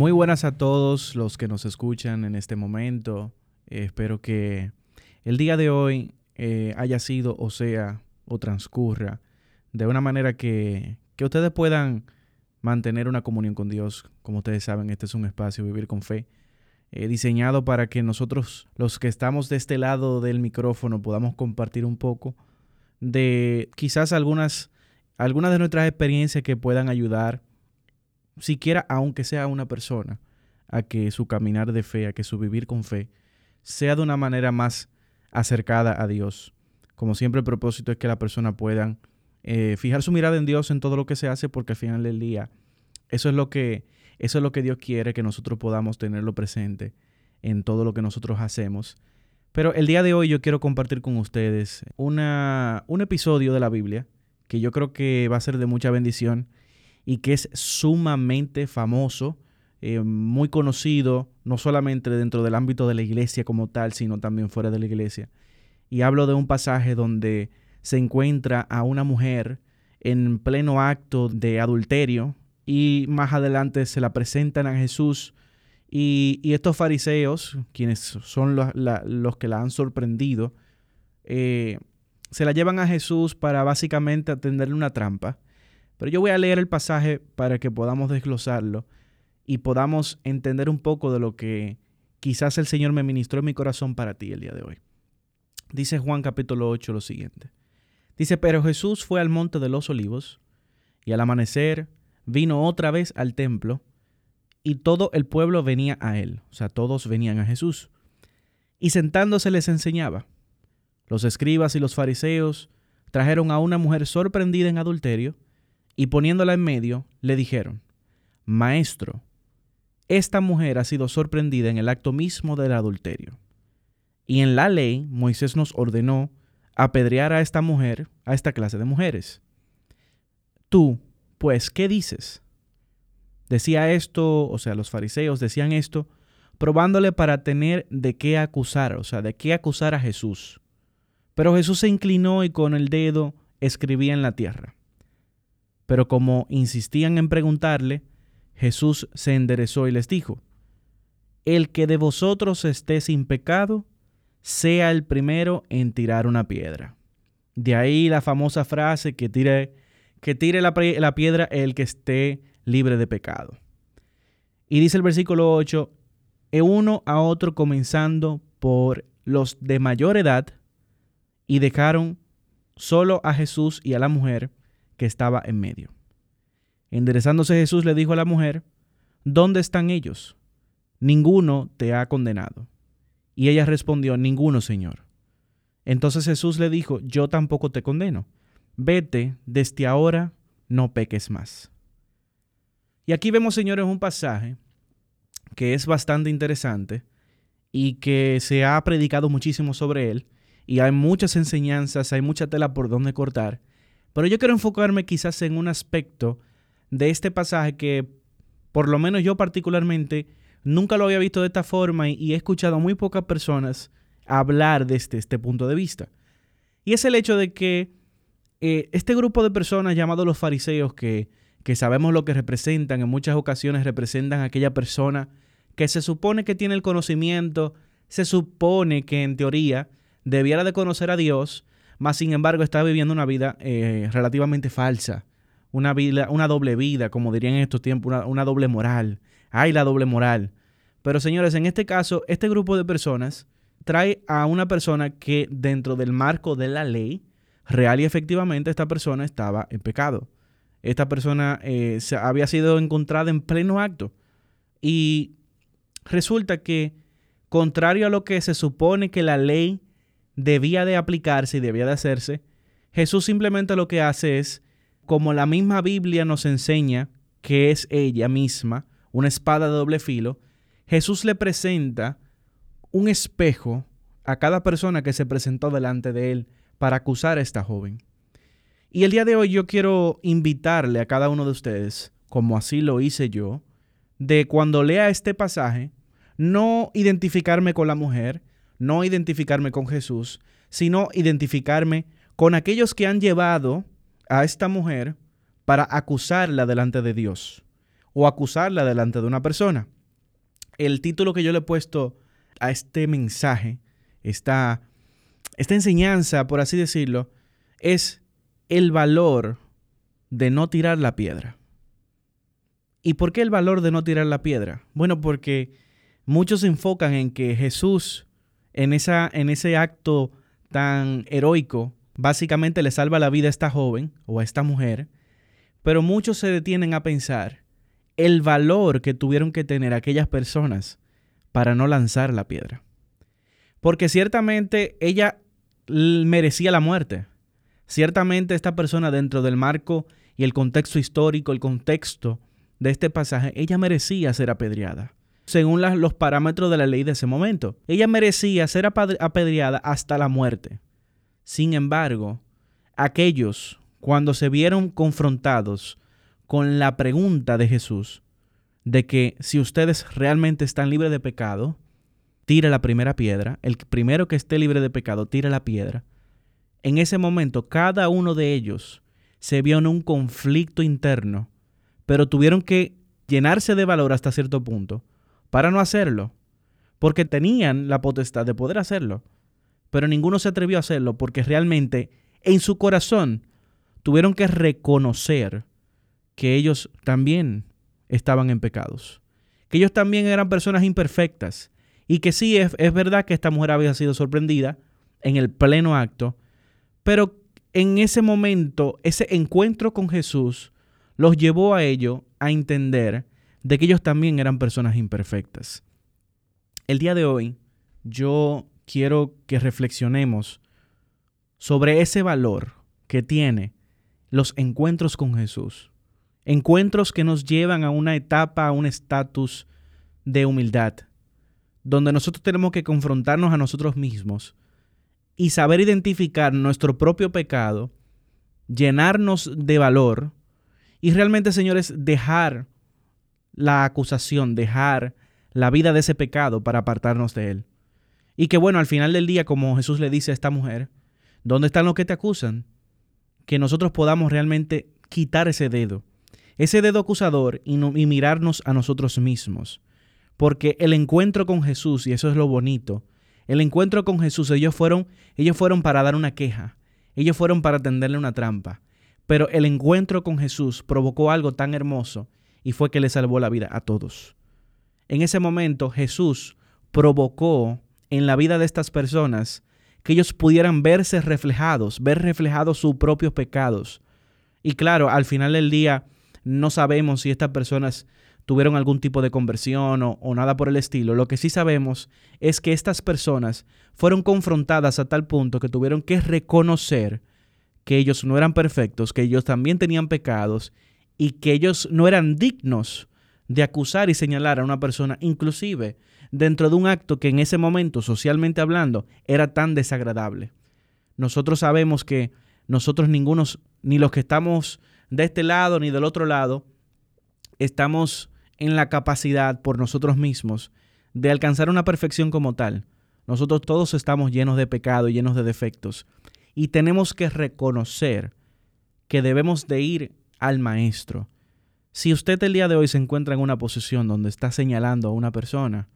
Muy buenas a todos los que nos escuchan en este momento. Eh, espero que el día de hoy eh, haya sido o sea o transcurra de una manera que, que ustedes puedan mantener una comunión con Dios. Como ustedes saben, este es un espacio Vivir con Fe, eh, diseñado para que nosotros, los que estamos de este lado del micrófono, podamos compartir un poco de quizás algunas, algunas de nuestras experiencias que puedan ayudar siquiera aunque sea una persona, a que su caminar de fe, a que su vivir con fe, sea de una manera más acercada a Dios. Como siempre, el propósito es que la persona pueda eh, fijar su mirada en Dios en todo lo que se hace, porque al final del día, eso es lo que, eso es lo que Dios quiere, que nosotros podamos tenerlo presente en todo lo que nosotros hacemos. Pero el día de hoy yo quiero compartir con ustedes una, un episodio de la Biblia que yo creo que va a ser de mucha bendición y que es sumamente famoso, eh, muy conocido, no solamente dentro del ámbito de la iglesia como tal, sino también fuera de la iglesia. Y hablo de un pasaje donde se encuentra a una mujer en pleno acto de adulterio y más adelante se la presentan a Jesús y, estos fariseos, quienes son los que la han sorprendido, eh, se la llevan a Jesús para básicamente atenderle una trampa pero yo voy a leer el pasaje para que podamos desglosarlo y podamos entender un poco de lo que quizás el Señor me ministró en mi corazón para ti el día de hoy. Dice Juan capítulo 8 lo siguiente. Dice, pero Jesús fue al monte de los olivos y al amanecer vino otra vez al templo y todo el pueblo venía a él, o sea, todos venían a Jesús. Y sentándose les enseñaba. Los escribas y los fariseos trajeron a una mujer sorprendida en adulterio y poniéndola en medio, le dijeron, Maestro, esta mujer ha sido sorprendida en el acto mismo del adulterio. Y en la ley Moisés nos ordenó apedrear a esta mujer, a esta clase de mujeres. Tú, pues, ¿qué dices? Decía esto, o sea, los fariseos decían esto, probándole para tener de qué acusar, o sea, de qué acusar a Jesús. Pero Jesús se inclinó y con el dedo escribía en la tierra. Pero como insistían en preguntarle, Jesús se enderezó y les dijo, El que de vosotros esté sin pecado, sea el primero en tirar una piedra. De ahí la famosa frase que tire, que tire la, la piedra el que esté libre de pecado. Y dice el versículo 8, e uno a otro comenzando por los de mayor edad, y dejaron solo a Jesús y a la mujer, que estaba en medio. Enderezándose Jesús le dijo a la mujer, ¿Dónde están ellos? Ninguno te ha condenado. Y ella respondió, Ninguno, Señor. Entonces Jesús le dijo, Yo tampoco te condeno. Vete, desde ahora no peques más. Y aquí vemos, señores, un pasaje que es bastante interesante y que se ha predicado muchísimo sobre él y hay muchas enseñanzas, hay mucha tela por donde cortar. Pero yo quiero enfocarme quizás en un aspecto de este pasaje que por lo menos yo particularmente nunca lo había visto de esta forma y, he escuchado a muy pocas personas hablar desde este punto de vista. Y es el hecho de que eh, este grupo de personas llamados los fariseos, que, que sabemos lo que representan, en muchas ocasiones representan a aquella persona que se supone que tiene el conocimiento, se supone que en teoría debiera de conocer a Dios, más sin embargo está viviendo una vida eh, relativamente falsa, una, vida, una doble vida, como dirían en estos tiempos, una, una doble moral. Hay la doble moral. Pero señores, en este caso, este grupo de personas trae a una persona que dentro del marco de la ley, real y efectivamente, esta persona estaba en pecado. Esta persona eh, se había sido encontrada en pleno acto. Y resulta que, contrario a lo que se supone que la ley debía de aplicarse y debía de hacerse, Jesús simplemente lo que hace es, como la misma Biblia nos enseña que es ella misma, una espada de doble filo, Jesús le presenta un espejo a cada persona que se presentó delante de él para acusar a esta joven. Y el día de hoy yo quiero invitarle a cada uno de ustedes, como así lo hice yo, de cuando lea este pasaje, no identificarme con la mujer, no identificarme con Jesús, sino identificarme con aquellos que han llevado a esta mujer para acusarla delante de Dios o acusarla delante de una persona. El título que yo le he puesto a este mensaje, esta, esta enseñanza, por así decirlo, es el valor de no tirar la piedra. ¿Y por qué el valor de no tirar la piedra? Bueno, porque muchos se enfocan en que Jesús, en, esa, en ese acto tan heroico, básicamente le salva la vida a esta joven o a esta mujer, pero muchos se detienen a pensar el valor que tuvieron que tener aquellas personas para no lanzar la piedra. Porque ciertamente ella merecía la muerte. Ciertamente esta persona dentro del marco y el contexto histórico, el contexto de este pasaje, ella merecía ser apedreada, según los parámetros de la ley de ese momento. Ella merecía ser apedreada hasta la muerte. Sin embargo, aquellos, cuando se vieron confrontados con la pregunta de Jesús, de que si ustedes realmente están libres de pecado, tire la primera piedra, el primero que esté libre de pecado, tire la piedra. En ese momento, cada uno de ellos se vio en un conflicto interno, pero tuvieron que llenarse de valor hasta cierto punto para no hacerlo, porque tenían la potestad de poder hacerlo, pero ninguno se atrevió a hacerlo porque realmente en su corazón tuvieron que reconocer que ellos también estaban en pecados, que ellos también eran personas imperfectas y que sí es, es verdad que esta mujer había sido sorprendida en el pleno acto, pero en ese momento, ese encuentro con Jesús los llevó a ello a entender de que ellos también eran personas imperfectas. El día de hoy yo quiero que reflexionemos sobre ese valor que tiene los encuentros con Jesús. Encuentros que nos llevan a una etapa, a un estatus de humildad, donde nosotros tenemos que confrontarnos a nosotros mismos y saber identificar nuestro propio pecado, llenarnos de valor y realmente, señores, dejar la acusación, dejar la vida de ese pecado para apartarnos de él. Y que bueno, al final del día, como Jesús le dice a esta mujer, ¿dónde están los que te acusan? Que nosotros podamos realmente quitar ese dedo, ese dedo acusador y, y mirarnos a nosotros mismos. Porque el encuentro con Jesús, y eso es lo bonito, el encuentro con Jesús, ellos fueron, ellos fueron para dar una queja, ellos fueron para tenderle una trampa, pero el encuentro con Jesús provocó algo tan hermoso y fue que le salvó la vida a todos. En ese momento Jesús provocó en la vida de estas personas que ellos pudieran verse reflejados, ver reflejados sus propios pecados. Y claro, al final del día no sabemos si estas personas tuvieron algún tipo de conversión o, nada por el estilo. Lo que sí sabemos es que estas personas fueron confrontadas a tal punto que tuvieron que reconocer que ellos no eran perfectos, que ellos también tenían pecados y que ellos no eran dignos de acusar y señalar a una persona, inclusive dentro de un acto que en ese momento, socialmente hablando, era tan desagradable. Nosotros sabemos que nosotros ningunos, ni los que estamos de este lado ni del otro lado, estamos en la capacidad por nosotros mismos de alcanzar una perfección como tal. Nosotros todos estamos llenos de pecado y llenos de defectos. Y tenemos que reconocer que debemos de ir al maestro. Si usted el día de hoy se encuentra en una posición donde está señalando a una persona,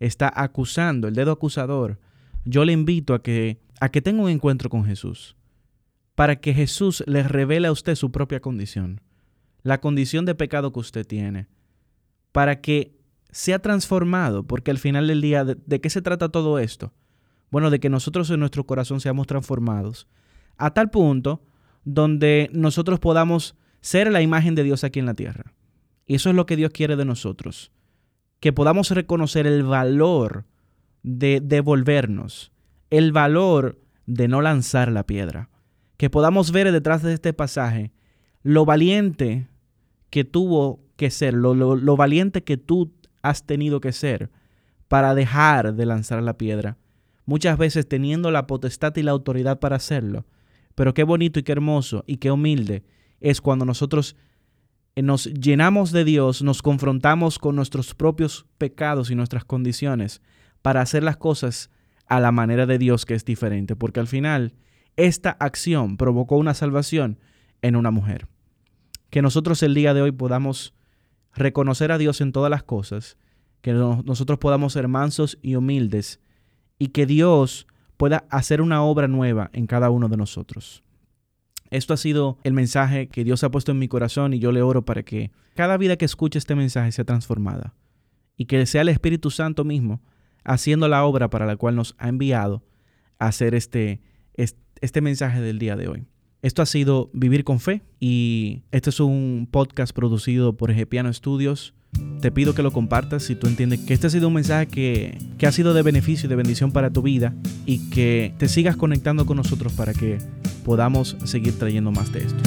está acusando, el dedo acusador, yo le invito a que, a que tenga un encuentro con Jesús, para que Jesús le revele a usted su propia condición, la condición de pecado que usted tiene, para que sea transformado, porque al final del día, ¿de, qué se trata todo esto? Bueno, de que nosotros en nuestro corazón seamos transformados a tal punto donde nosotros podamos ser la imagen de Dios aquí en la tierra. Y eso es lo que Dios quiere de nosotros, que podamos reconocer el valor de devolvernos, el valor de no lanzar la piedra, que podamos ver detrás de este pasaje lo valiente que tuvo que ser, lo, lo valiente que tú has tenido que ser para dejar de lanzar la piedra, muchas veces teniendo la potestad y la autoridad para hacerlo. Pero qué bonito y qué hermoso y qué humilde es cuando nosotros eh, nos llenamos de Dios, nos confrontamos con nuestros propios pecados y nuestras condiciones para hacer las cosas a la manera de Dios que es diferente, porque al final esta acción provocó una salvación en una mujer. Que nosotros el día de hoy podamos reconocer a Dios en todas las cosas, que nosotros podamos ser mansos y humildes y que Dios pueda hacer una obra nueva en cada uno de nosotros. Esto ha sido el mensaje que Dios ha puesto en mi corazón y yo le oro para que cada vida que escuche este mensaje sea transformada y que sea el Espíritu Santo mismo haciendo la obra para la cual nos ha enviado a hacer este, este, mensaje del día de hoy. Esto ha sido Vivir con Fe y este es un podcast producido por Egepiano Studios. Te pido que lo compartas si tú entiendes que este ha sido un mensaje que, que ha sido de beneficio y de bendición para tu vida y que te sigas conectando con nosotros para que podamos seguir trayendo más de esto.